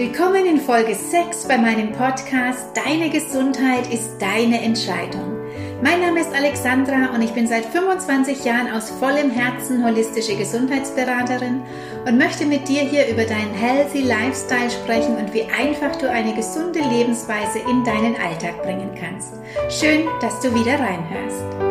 Willkommen in Folge 6 bei meinem Podcast Deine Gesundheit ist deine Entscheidung. Mein Name ist Alexandra und ich bin seit 25 Jahren aus vollem Herzen holistische Gesundheitsberaterin und möchte mit dir hier über deinen Healthy Lifestyle sprechen und wie einfach du eine gesunde Lebensweise in deinen Alltag bringen kannst. Schön, dass du wieder reinhörst.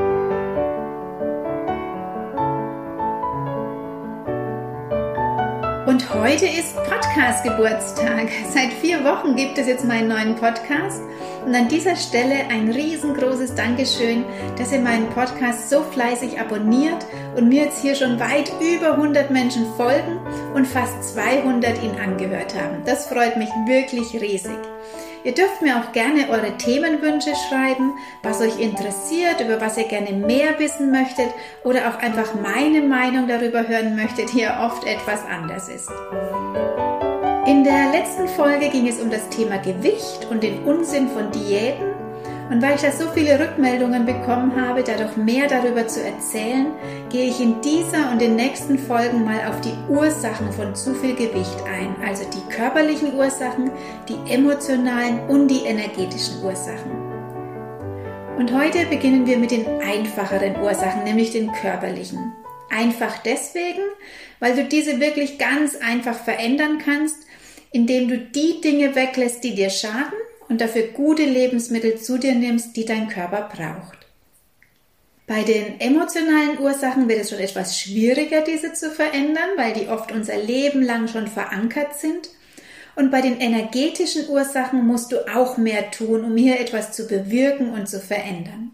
Und heute ist Podcast-Geburtstag. Seit vier Wochen gibt es jetzt meinen neuen Podcast. Und an dieser Stelle ein riesengroßes Dankeschön, dass ihr meinen Podcast so fleißig abonniert und mir jetzt hier schon weit über 100 Menschen folgen und fast 200 ihn angehört haben. Das freut mich wirklich riesig. Ihr dürft mir auch gerne eure Themenwünsche schreiben, was euch interessiert, über was ihr gerne mehr wissen möchtet oder auch einfach meine Meinung darüber hören möchtet, die ja oft etwas anders ist. In der letzten Folge ging es um das Thema Gewicht und den Unsinn von Diäten und weil ich da so viele Rückmeldungen bekommen habe, dadurch mehr darüber zu erzählen, gehe ich in dieser und den nächsten Folgen mal auf die Ursachen von zu viel Gewicht ein, also die körperlichen Ursachen, die emotionalen und die energetischen Ursachen. Und heute beginnen wir mit den einfacheren Ursachen, nämlich den körperlichen. Einfach deswegen, weil du diese wirklich ganz einfach verändern kannst, indem du die Dinge weglässt, die dir schaden und dafür gute Lebensmittel zu dir nimmst, die dein Körper braucht. Bei den emotionalen Ursachen wird es schon etwas schwieriger, diese zu verändern, weil die oft unser Leben lang schon verankert sind. Und bei den energetischen Ursachen musst du auch mehr tun, um hier etwas zu bewirken und zu verändern.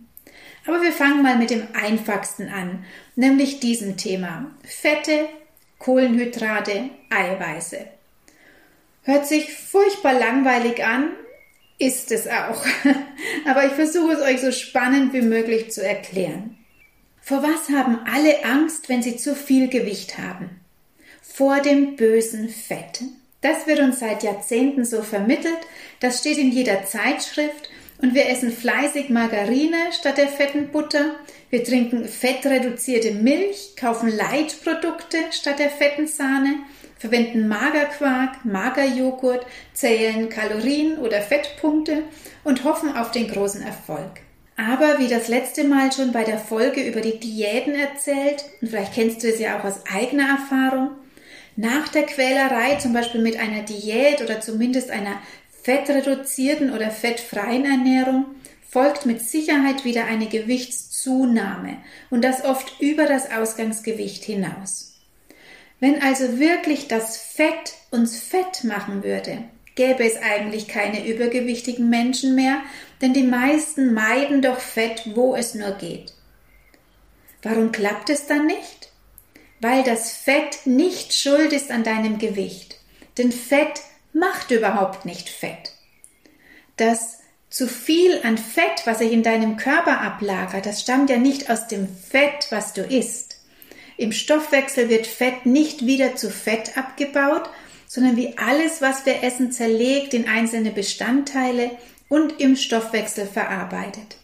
Aber wir fangen mal mit dem einfachsten an, nämlich diesem Thema. Fette, Kohlenhydrate, Eiweiße. Hört sich furchtbar langweilig an, ist es auch. Aber ich versuche es euch so spannend wie möglich zu erklären. Vor was haben alle Angst, wenn sie zu viel Gewicht haben? Vor dem bösen Fett. Das wird uns seit Jahrzehnten so vermittelt, das steht in jeder Zeitschrift und wir essen fleißig Margarine statt der fetten Butter, wir trinken fettreduzierte Milch, kaufen Leitprodukte statt der fetten Sahne, verwenden Magerquark, Magerjoghurt, zählen Kalorien oder Fettpunkte und hoffen auf den großen Erfolg. Aber wie das letzte Mal schon bei der Folge über die Diäten erzählt, und vielleicht kennst du es ja auch aus eigener Erfahrung, nach der Quälerei, zum Beispiel mit einer Diät oder zumindest einer fettreduzierten oder fettfreien Ernährung, folgt mit Sicherheit wieder eine Gewichtszunahme und das oft über das Ausgangsgewicht hinaus. Wenn also wirklich das Fett uns fett machen würde, gäbe es eigentlich keine übergewichtigen Menschen mehr, denn die meisten meiden doch Fett, wo es nur geht. Warum klappt es dann nicht? Weil das Fett nicht schuld ist an deinem Gewicht. Denn Fett macht überhaupt nicht Fett. Das zu viel an Fett, was sich in deinem Körper ablagert, das stammt ja nicht aus dem Fett, was du isst. Im Stoffwechsel wird Fett nicht wieder zu Fett abgebaut, sondern wie alles, was wir essen, zerlegt in einzelne Bestandteile und im Stoffwechsel verarbeitet.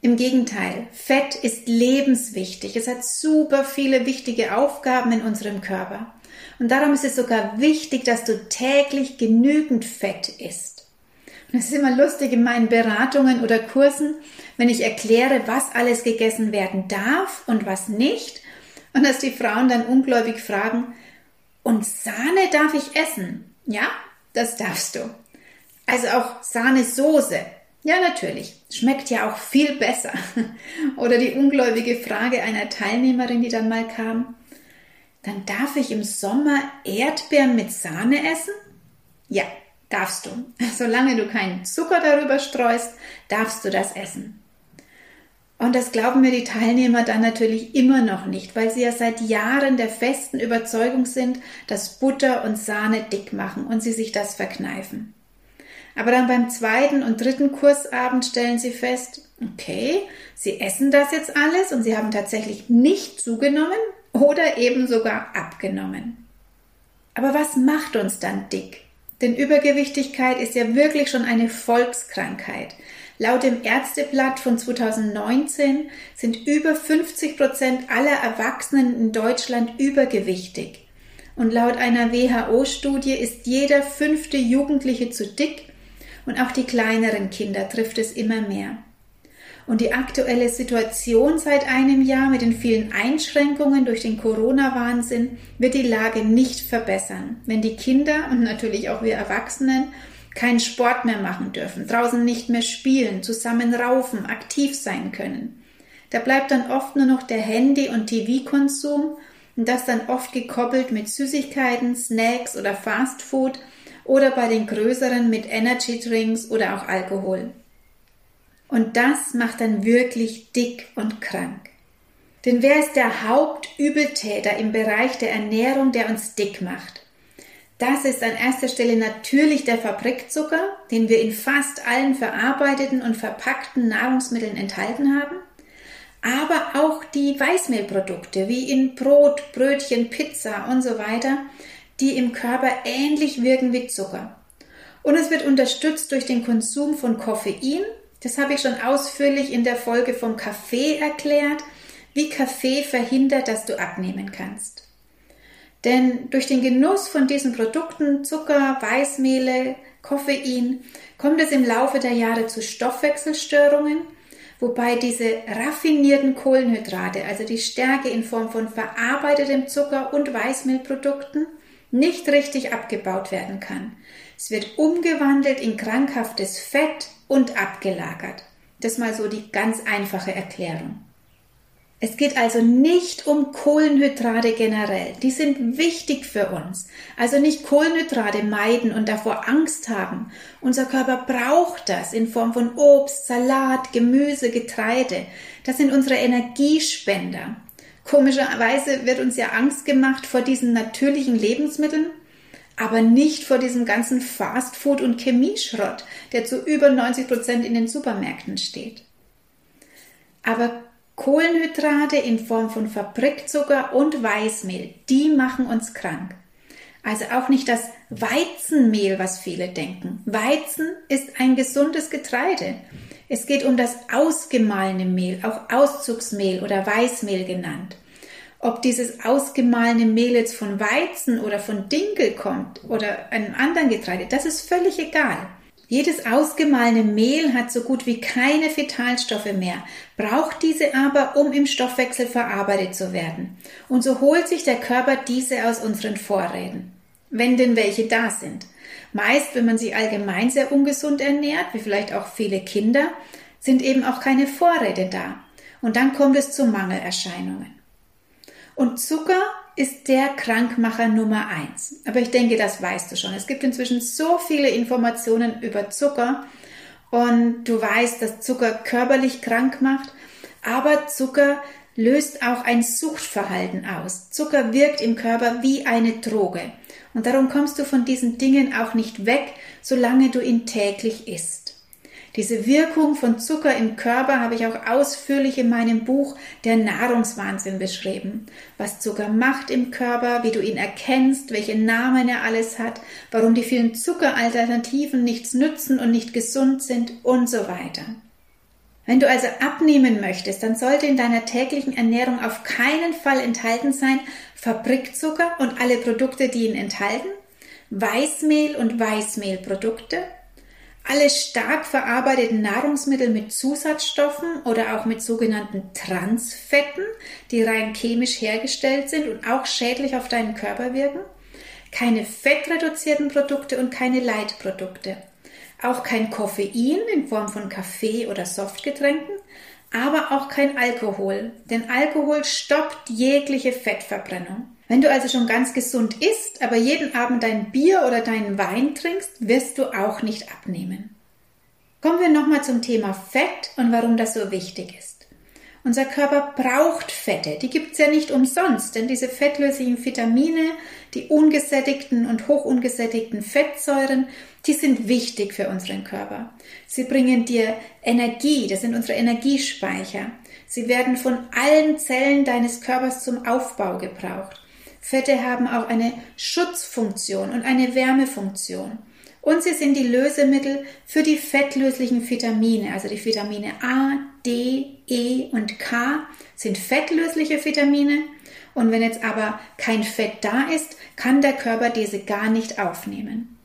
Im Gegenteil, Fett ist lebenswichtig. Es hat super viele wichtige Aufgaben in unserem Körper. Und darum ist es sogar wichtig, dass du täglich genügend Fett isst. Und es ist immer lustig in meinen Beratungen oder Kursen, wenn ich erkläre, was alles gegessen werden darf und was nicht und dass die Frauen dann ungläubig fragen, und Sahne darf ich essen? Ja, das darfst du. Also auch Sahnesoße. Ja, natürlich. Schmeckt ja auch viel besser. Oder die ungläubige Frage einer Teilnehmerin, die dann mal kam. Dann darf ich im Sommer Erdbeeren mit Sahne essen? Ja, darfst du. Solange du keinen Zucker darüber streust, darfst du das essen. Und das glauben mir die Teilnehmer dann natürlich immer noch nicht, weil sie ja seit Jahren der festen Überzeugung sind, dass Butter und Sahne dick machen und sie sich das verkneifen. Aber dann beim zweiten und dritten Kursabend stellen sie fest, okay, sie essen das jetzt alles und sie haben tatsächlich nicht zugenommen oder eben sogar abgenommen. Aber was macht uns dann dick? Denn Übergewichtigkeit ist ja wirklich schon eine Volkskrankheit. Laut dem Ärzteblatt von 2019 sind über 50 Prozent aller Erwachsenen in Deutschland übergewichtig. Und laut einer WHO-Studie ist jeder fünfte Jugendliche zu dick und auch die kleineren Kinder trifft es immer mehr. Und die aktuelle Situation seit einem Jahr mit den vielen Einschränkungen durch den Corona-Wahnsinn wird die Lage nicht verbessern, wenn die Kinder und natürlich auch wir Erwachsenen keinen Sport mehr machen dürfen, draußen nicht mehr spielen, zusammen raufen, aktiv sein können. Da bleibt dann oft nur noch der Handy- und TV-Konsum und das dann oft gekoppelt mit Süßigkeiten, Snacks oder Fastfood oder bei den größeren mit Energy Drinks oder auch Alkohol. Und das macht dann wirklich dick und krank. Denn wer ist der Hauptübeltäter im Bereich der Ernährung, der uns dick macht? Das ist an erster Stelle natürlich der Fabrikzucker, den wir in fast allen verarbeiteten und verpackten Nahrungsmitteln enthalten haben, aber auch die Weißmehlprodukte wie in Brot, Brötchen, Pizza und so weiter, die im Körper ähnlich wirken wie Zucker. Und es wird unterstützt durch den Konsum von Koffein, das habe ich schon ausführlich in der Folge vom Kaffee erklärt, wie Kaffee verhindert, dass du abnehmen kannst. Denn durch den Genuss von diesen Produkten, Zucker, Weißmehle, Koffein, kommt es im Laufe der Jahre zu Stoffwechselstörungen, wobei diese raffinierten Kohlenhydrate, also die Stärke in Form von verarbeitetem Zucker und Weißmehlprodukten, nicht richtig abgebaut werden kann. Es wird umgewandelt in krankhaftes Fett und abgelagert. Das mal so die ganz einfache Erklärung. Es geht also nicht um Kohlenhydrate generell. Die sind wichtig für uns. Also nicht Kohlenhydrate meiden und davor Angst haben. Unser Körper braucht das in Form von Obst, Salat, Gemüse, Getreide. Das sind unsere Energiespender. Komischerweise wird uns ja Angst gemacht vor diesen natürlichen Lebensmitteln, aber nicht vor diesem ganzen Fastfood und Chemieschrott, der zu über 90 Prozent in den Supermärkten steht. Aber Kohlenhydrate in Form von Fabrikzucker und Weißmehl, die machen uns krank. Also auch nicht das Weizenmehl, was viele denken. Weizen ist ein gesundes Getreide. Es geht um das ausgemahlene Mehl, auch Auszugsmehl oder Weißmehl genannt. Ob dieses ausgemahlene Mehl jetzt von Weizen oder von Dinkel kommt oder einem anderen Getreide, das ist völlig egal. Jedes ausgemahlene Mehl hat so gut wie keine Vitalstoffe mehr, braucht diese aber, um im Stoffwechsel verarbeitet zu werden. Und so holt sich der Körper diese aus unseren Vorräten. Wenn denn welche da sind. Meist, wenn man sich allgemein sehr ungesund ernährt, wie vielleicht auch viele Kinder, sind eben auch keine Vorräte da. Und dann kommt es zu Mangelerscheinungen. Und Zucker ist der Krankmacher Nummer eins. Aber ich denke, das weißt du schon. Es gibt inzwischen so viele Informationen über Zucker und du weißt, dass Zucker körperlich krank macht, aber Zucker löst auch ein Suchtverhalten aus. Zucker wirkt im Körper wie eine Droge. Und darum kommst du von diesen Dingen auch nicht weg, solange du ihn täglich isst. Diese Wirkung von Zucker im Körper habe ich auch ausführlich in meinem Buch Der Nahrungswahnsinn beschrieben. Was Zucker macht im Körper, wie du ihn erkennst, welche Namen er alles hat, warum die vielen Zuckeralternativen nichts nützen und nicht gesund sind und so weiter. Wenn du also abnehmen möchtest, dann sollte in deiner täglichen Ernährung auf keinen Fall enthalten sein Fabrikzucker und alle Produkte, die ihn enthalten, Weißmehl und Weißmehlprodukte, alle stark verarbeiteten Nahrungsmittel mit Zusatzstoffen oder auch mit sogenannten Transfetten, die rein chemisch hergestellt sind und auch schädlich auf deinen Körper wirken, keine fettreduzierten Produkte und keine Leitprodukte, auch kein Koffein in Form von Kaffee oder Softgetränken, aber auch kein Alkohol, denn Alkohol stoppt jegliche Fettverbrennung. Wenn du also schon ganz gesund isst, aber jeden Abend dein Bier oder deinen Wein trinkst, wirst du auch nicht abnehmen. Kommen wir nochmal zum Thema Fett und warum das so wichtig ist. Unser Körper braucht Fette, die gibt es ja nicht umsonst, denn diese fettlöslichen Vitamine, die ungesättigten und hochungesättigten Fettsäuren, die sind wichtig für unseren Körper. Sie bringen dir Energie, das sind unsere Energiespeicher. Sie werden von allen Zellen deines Körpers zum Aufbau gebraucht. Fette haben auch eine Schutzfunktion und eine Wärmefunktion. Und sie sind die Lösemittel für die fettlöslichen Vitamine, also die Vitamine A, D, E und K sind fettlösliche Vitamine. Und wenn jetzt aber kein Fett da ist, kann der Körper diese gar nicht aufnehmen.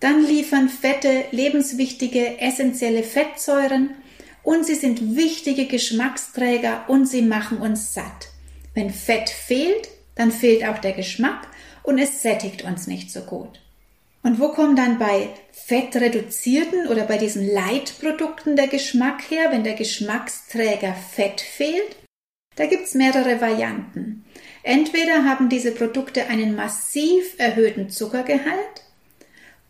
Dann liefern Fette lebenswichtige essentielle Fettsäuren und sie sind wichtige Geschmacksträger und sie machen uns satt. Wenn Fett fehlt, dann fehlt auch der Geschmack und es sättigt uns nicht so gut. Und wo kommt dann bei fettreduzierten oder bei diesen Leitprodukten der Geschmack her, wenn der Geschmacksträger Fett fehlt? Da gibt's mehrere Varianten. Entweder haben diese Produkte einen massiv erhöhten Zuckergehalt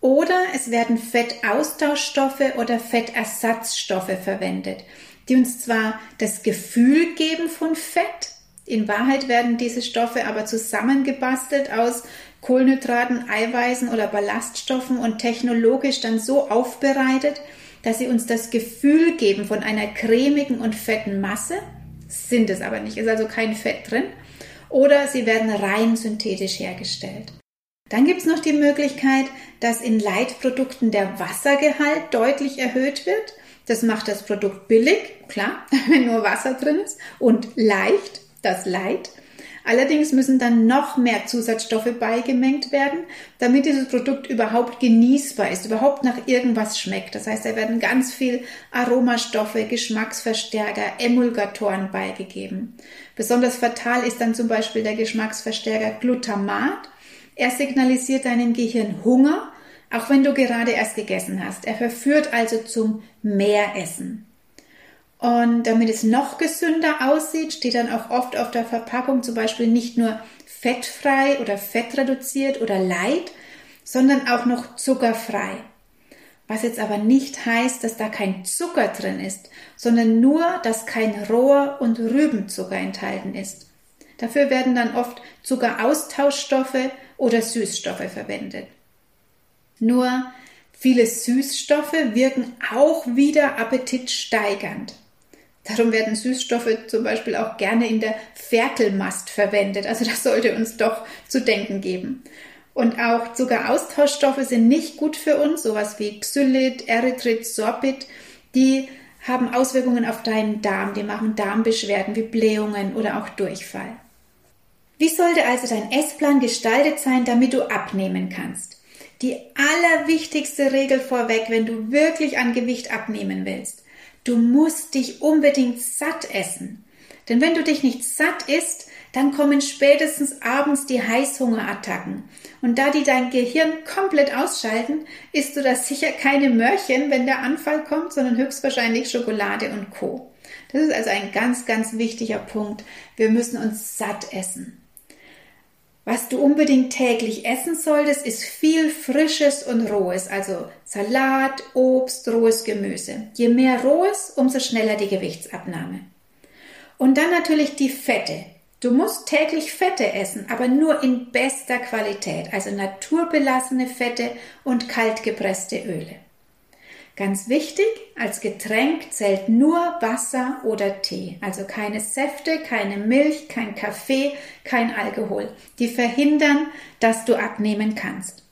oder es werden Fettaustauschstoffe oder Fettersatzstoffe verwendet, die uns zwar das Gefühl geben von Fett, in Wahrheit werden diese Stoffe aber zusammengebastelt aus Kohlenhydraten, Eiweißen oder Ballaststoffen und technologisch dann so aufbereitet, dass sie uns das Gefühl geben von einer cremigen und fetten Masse, sind es aber nicht, ist also kein Fett drin, oder sie werden rein synthetisch hergestellt. Dann gibt es noch die Möglichkeit, dass in Leitprodukten der Wassergehalt deutlich erhöht wird. Das macht das Produkt billig, klar, wenn nur Wasser drin ist, und leicht, das Light. Allerdings müssen dann noch mehr Zusatzstoffe beigemengt werden, damit dieses Produkt überhaupt genießbar ist, überhaupt nach irgendwas schmeckt. Das heißt, da werden ganz viel Aromastoffe, Geschmacksverstärker, Emulgatoren beigegeben. Besonders fatal ist dann zum Beispiel der Geschmacksverstärker Glutamat. Er signalisiert deinem Gehirn Hunger, auch wenn du gerade erst gegessen hast. Er verführt also zum Mehressen. Und damit es noch gesünder aussieht, steht dann auch oft auf der Verpackung zum Beispiel nicht nur fettfrei oder fettreduziert oder light, sondern auch noch zuckerfrei. Was jetzt aber nicht heißt, dass da kein Zucker drin ist, sondern nur, dass kein roher und Rübenzucker enthalten ist. Dafür werden dann oft Zuckeraustauschstoffe oder Süßstoffe verwendet. Nur viele Süßstoffe wirken auch wieder appetitsteigernd. Darum werden Süßstoffe zum Beispiel auch gerne in der Ferkelmast verwendet. Also das sollte uns doch zu denken geben. Und auch Zuckeraustauschstoffe sind nicht gut für uns, sowas wie Xylit, Erythrit, Sorbit. Die haben Auswirkungen auf deinen Darm, die machen Darmbeschwerden wie Blähungen oder auch Durchfall. Wie sollte also dein Essplan gestaltet sein, damit du abnehmen kannst? Die allerwichtigste Regel vorweg, wenn du wirklich an Gewicht abnehmen willst. Du musst dich unbedingt satt essen. Denn wenn du dich nicht satt isst, dann kommen spätestens abends die Heißhungerattacken. Und da die dein Gehirn komplett ausschalten, isst du da sicher keine Mörchen, wenn der Anfall kommt, sondern höchstwahrscheinlich Schokolade und Co. Das ist also ein ganz, ganz wichtiger Punkt. Wir müssen uns satt essen. Was du unbedingt täglich essen solltest, ist viel Frisches und Rohes, also Salat, Obst, rohes Gemüse. Je mehr Rohes, umso schneller die Gewichtsabnahme. Und dann natürlich die Fette. Du musst täglich Fette essen, aber nur in bester Qualität, also naturbelassene Fette und kaltgepresste Öle. Ganz wichtig, als Getränk zählt nur Wasser oder Tee, also keine Säfte, keine Milch, kein Kaffee, kein Alkohol. Die verhindern, dass du abnehmen kannst.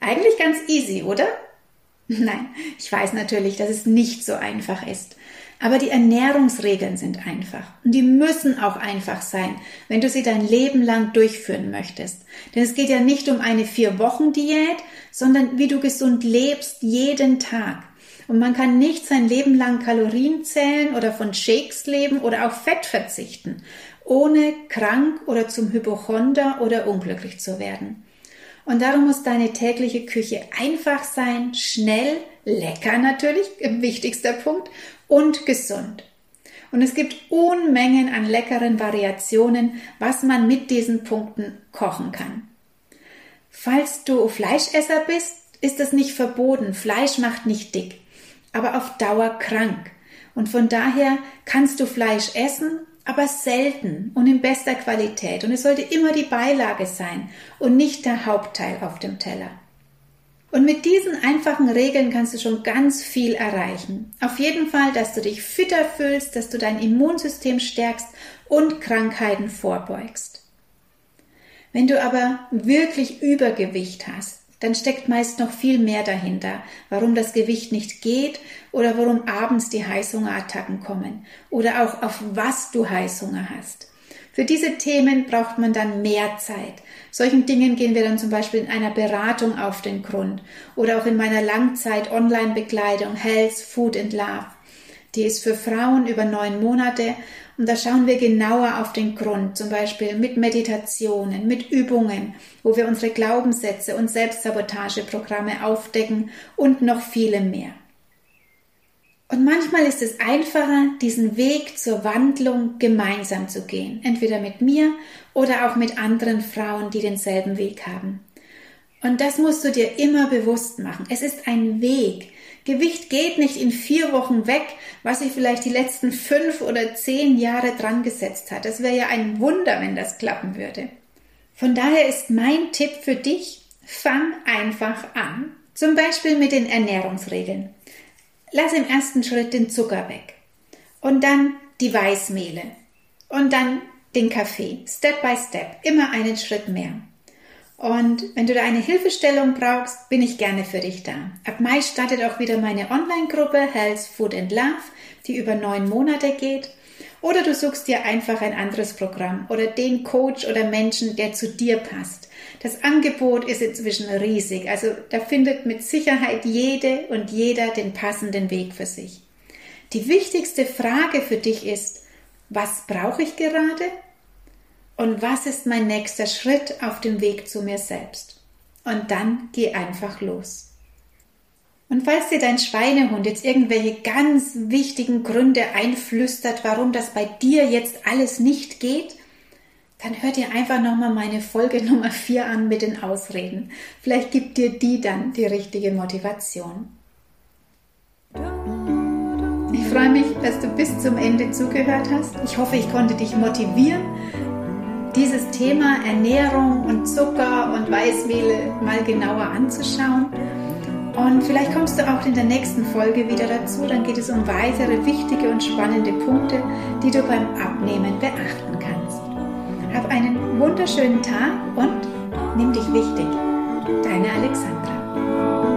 Eigentlich ganz easy, oder? Nein, ich weiß natürlich, dass es nicht so einfach ist. Aber die Ernährungsregeln sind einfach und die müssen auch einfach sein, wenn du sie dein Leben lang durchführen möchtest. Denn es geht ja nicht um eine Vier-Wochen-Diät, sondern wie du gesund lebst jeden Tag. Und man kann nicht sein Leben lang Kalorien zählen oder von Shakes leben oder auf Fett verzichten, ohne krank oder zum Hypochonder oder unglücklich zu werden. Und darum muss deine tägliche Küche einfach sein, schnell, lecker natürlich, wichtigster Punkt, und gesund. Und es gibt Unmengen an leckeren Variationen, was man mit diesen Punkten kochen kann. Falls du Fleischesser bist, ist es nicht verboten. Fleisch macht nicht dick, aber auf Dauer krank. Und von daher kannst du Fleisch essen, aber selten und in bester Qualität. Und es sollte immer die Beilage sein und nicht der Hauptteil auf dem Teller. Und mit diesen einfachen Regeln kannst du schon ganz viel erreichen. Auf jeden Fall, dass du dich fitter fühlst, dass du dein Immunsystem stärkst und Krankheiten vorbeugst. Wenn du aber wirklich Übergewicht hast, dann steckt meist noch viel mehr dahinter, warum das Gewicht nicht geht oder warum abends die Heißhungerattacken kommen oder auch auf was du Heißhunger hast. Für diese Themen braucht man dann mehr Zeit. Solchen Dingen gehen wir dann zum Beispiel in einer Beratung auf den Grund oder auch in meiner Langzeit-Online-Bekleidung Health, Food and Love. Die ist für Frauen über neun Monate und da schauen wir genauer auf den Grund, zum Beispiel mit Meditationen, mit Übungen, wo wir unsere Glaubenssätze und Selbstsabotageprogramme aufdecken und noch viele mehr. Und manchmal ist es einfacher, diesen Weg zur Wandlung gemeinsam zu gehen, entweder mit mir oder auch mit anderen Frauen, die denselben Weg haben. Und das musst du dir immer bewusst machen. Es ist ein Weg. Gewicht geht nicht in vier Wochen weg, was sich vielleicht die letzten fünf oder zehn Jahre dran gesetzt hat. Das wäre ja ein Wunder, wenn das klappen würde. Von daher ist mein Tipp für dich, fang einfach an. Zum Beispiel mit den Ernährungsregeln. Lass im ersten Schritt den Zucker weg. Und dann die Weißmehle. Und dann den Kaffee. Step by step. Immer einen Schritt mehr. Und wenn du da eine Hilfestellung brauchst, bin ich gerne für dich da. Ab Mai startet auch wieder meine Online-Gruppe Health, Food and Love, die über neun Monate geht. Oder du suchst dir einfach ein anderes Programm oder den Coach oder Menschen, der zu dir passt. Das Angebot ist inzwischen riesig, also da findet mit Sicherheit jede und jeder den passenden Weg für sich. Die wichtigste Frage für dich ist, was brauche ich gerade und was ist mein nächster Schritt auf dem Weg zu mir selbst? Und dann geh einfach los. Und falls dir dein Schweinehund jetzt irgendwelche ganz wichtigen Gründe einflüstert, warum das bei dir jetzt alles nicht geht, dann hör dir einfach nochmal meine Folge Nummer 4 an mit den Ausreden. Vielleicht gibt dir die dann die richtige Motivation. Ich freue mich, dass du bis zum Ende zugehört hast. Ich hoffe, ich konnte dich motivieren, dieses Thema Ernährung und Zucker und Weißmehl mal genauer anzuschauen. Und vielleicht kommst du auch in der nächsten Folge wieder dazu. Dann geht es um weitere wichtige und spannende Punkte, die du beim Abnehmen beachten kannst. Hab einen wunderschönen Tag und nimm dich wichtig. Deine Alexandra.